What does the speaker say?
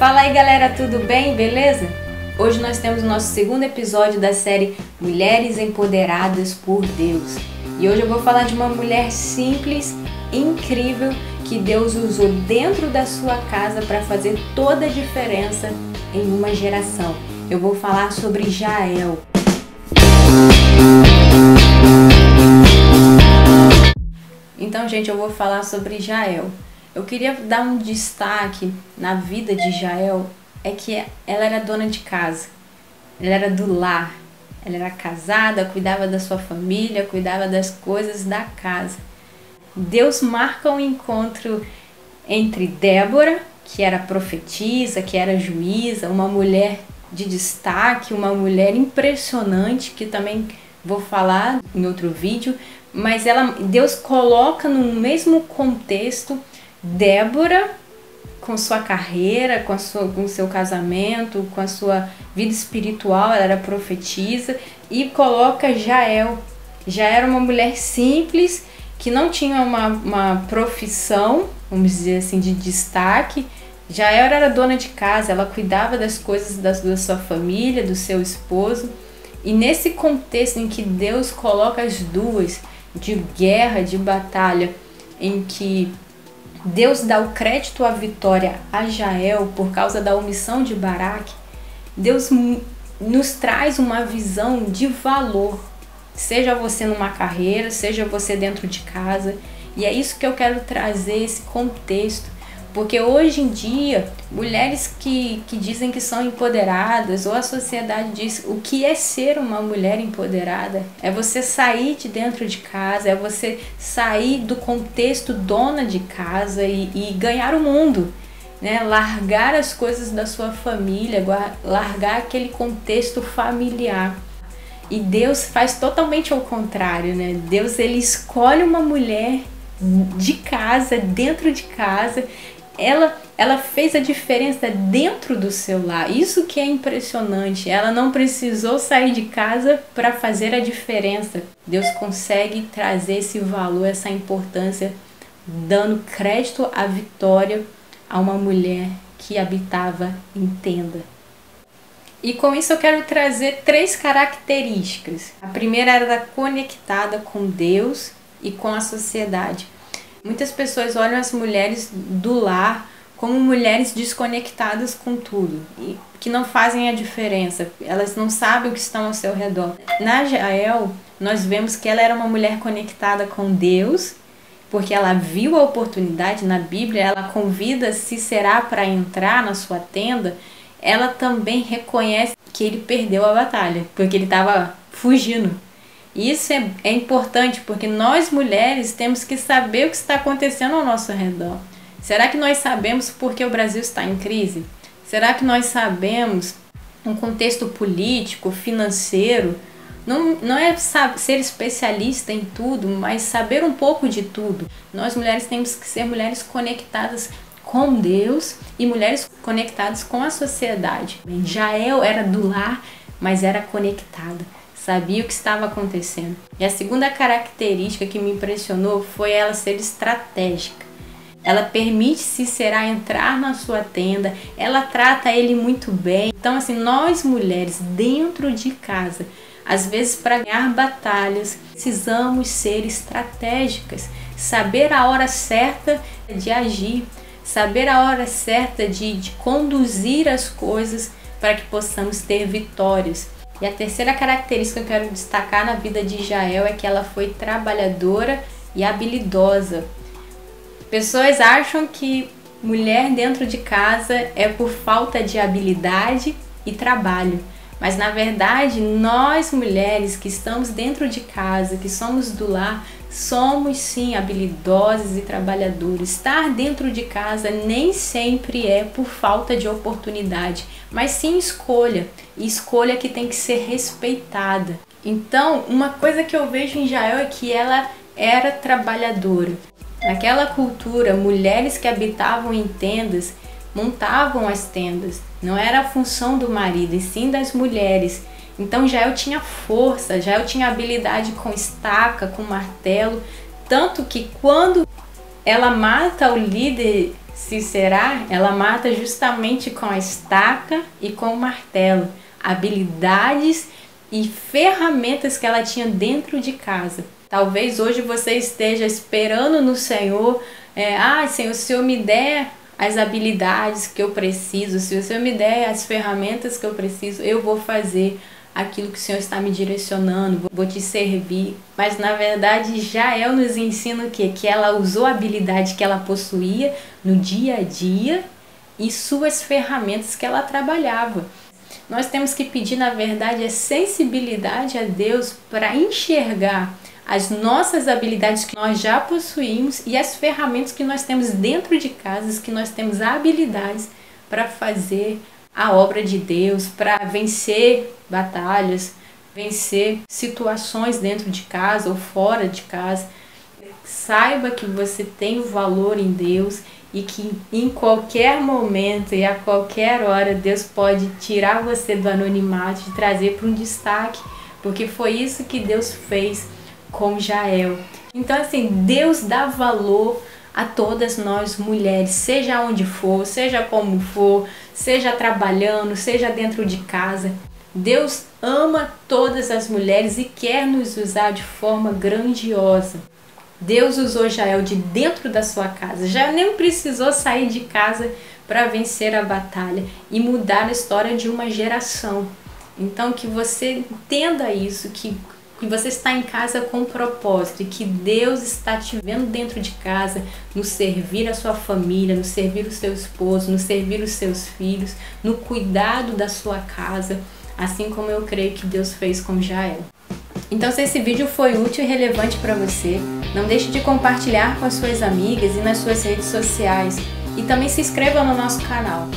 Fala aí galera, tudo bem? Beleza? Hoje nós temos o nosso segundo episódio da série Mulheres Empoderadas por Deus. E hoje eu vou falar de uma mulher simples, incrível, que Deus usou dentro da sua casa para fazer toda a diferença em uma geração. Eu vou falar sobre Jael. Então, gente, eu vou falar sobre Jael. Eu queria dar um destaque na vida de Jael, é que ela era dona de casa, ela era do lar, ela era casada, cuidava da sua família, cuidava das coisas da casa. Deus marca um encontro entre Débora, que era profetisa, que era juíza, uma mulher de destaque, uma mulher impressionante, que também vou falar em outro vídeo, mas ela Deus coloca no mesmo contexto Débora com sua carreira, com, sua, com seu casamento, com a sua vida espiritual, ela era profetisa, e coloca Jael. Já era uma mulher simples, que não tinha uma, uma profissão, vamos dizer assim, de destaque. Jael era dona de casa, ela cuidava das coisas da sua família, do seu esposo. E nesse contexto em que Deus coloca as duas, de guerra, de batalha, em que Deus dá o crédito à vitória a Jael por causa da omissão de Baraque. Deus nos traz uma visão de valor, seja você numa carreira, seja você dentro de casa. E é isso que eu quero trazer esse contexto porque hoje em dia, mulheres que, que dizem que são empoderadas, ou a sociedade diz o que é ser uma mulher empoderada, é você sair de dentro de casa, é você sair do contexto dona de casa e, e ganhar o mundo. Né? Largar as coisas da sua família, largar aquele contexto familiar. E Deus faz totalmente ao contrário, né? Deus ele escolhe uma mulher de casa, dentro de casa, ela, ela fez a diferença dentro do seu lar. Isso que é impressionante. Ela não precisou sair de casa para fazer a diferença. Deus consegue trazer esse valor, essa importância, dando crédito à vitória a uma mulher que habitava em tenda. E com isso eu quero trazer três características. A primeira era conectada com Deus e com a sociedade. Muitas pessoas olham as mulheres do lar como mulheres desconectadas com tudo e que não fazem a diferença. Elas não sabem o que estão ao seu redor. Na Jael, nós vemos que ela era uma mulher conectada com Deus, porque ela viu a oportunidade na Bíblia, ela convida se será para entrar na sua tenda. Ela também reconhece que ele perdeu a batalha, porque ele estava fugindo isso é, é importante porque nós mulheres temos que saber o que está acontecendo ao nosso redor. Será que nós sabemos por que o Brasil está em crise? Será que nós sabemos um contexto político, financeiro? Não, não é ser especialista em tudo, mas saber um pouco de tudo. Nós mulheres temos que ser mulheres conectadas com Deus e mulheres conectadas com a sociedade. Jael era do lar, mas era conectada sabia o que estava acontecendo. E a segunda característica que me impressionou foi ela ser estratégica. Ela permite Cícera entrar na sua tenda, ela trata ele muito bem. Então, assim, nós mulheres dentro de casa, às vezes para ganhar batalhas, precisamos ser estratégicas, saber a hora certa de agir, saber a hora certa de, de conduzir as coisas para que possamos ter vitórias. E a terceira característica que eu quero destacar na vida de Jael é que ela foi trabalhadora e habilidosa. Pessoas acham que mulher dentro de casa é por falta de habilidade e trabalho. Mas na verdade, nós mulheres que estamos dentro de casa, que somos do lar, somos sim habilidosas e trabalhadoras. Estar dentro de casa nem sempre é por falta de oportunidade, mas sim escolha, e escolha que tem que ser respeitada. Então, uma coisa que eu vejo em Jael é que ela era trabalhadora. Naquela cultura, mulheres que habitavam em tendas montavam as tendas. Não era a função do marido, e sim das mulheres. Então Jael tinha força, Jael tinha habilidade com estaca, com martelo, tanto que quando ela mata o líder Sisera, ela mata justamente com a estaca e com o martelo, habilidades e ferramentas que ela tinha dentro de casa. Talvez hoje você esteja esperando no Senhor, é, ah, Senhor, se o Senhor me der as habilidades que eu preciso, se o Senhor me der as ferramentas que eu preciso, eu vou fazer aquilo que o Senhor está me direcionando, vou te servir. Mas na verdade, Jael nos ensina o quê? Que ela usou a habilidade que ela possuía no dia a dia e suas ferramentas que ela trabalhava. Nós temos que pedir, na verdade, a sensibilidade a Deus para enxergar as nossas habilidades que nós já possuímos e as ferramentas que nós temos dentro de casa, que nós temos habilidades para fazer a obra de Deus, para vencer batalhas, vencer situações dentro de casa ou fora de casa. Saiba que você tem o valor em Deus e que em qualquer momento e a qualquer hora Deus pode tirar você do anonimato e trazer para um destaque, porque foi isso que Deus fez com Jael. Então assim, Deus dá valor a todas nós mulheres, seja onde for, seja como for, seja trabalhando, seja dentro de casa. Deus ama todas as mulheres e quer nos usar de forma grandiosa. Deus usou Jael de dentro da sua casa. Já nem precisou sair de casa para vencer a batalha e mudar a história de uma geração. Então que você entenda isso, que, que você está em casa com um propósito e que Deus está te vendo dentro de casa, no servir a sua família, no servir o seu esposo, no servir os seus filhos, no cuidado da sua casa, assim como eu creio que Deus fez com Jael. Então, se esse vídeo foi útil e relevante para você, não deixe de compartilhar com as suas amigas e nas suas redes sociais. E também se inscreva no nosso canal.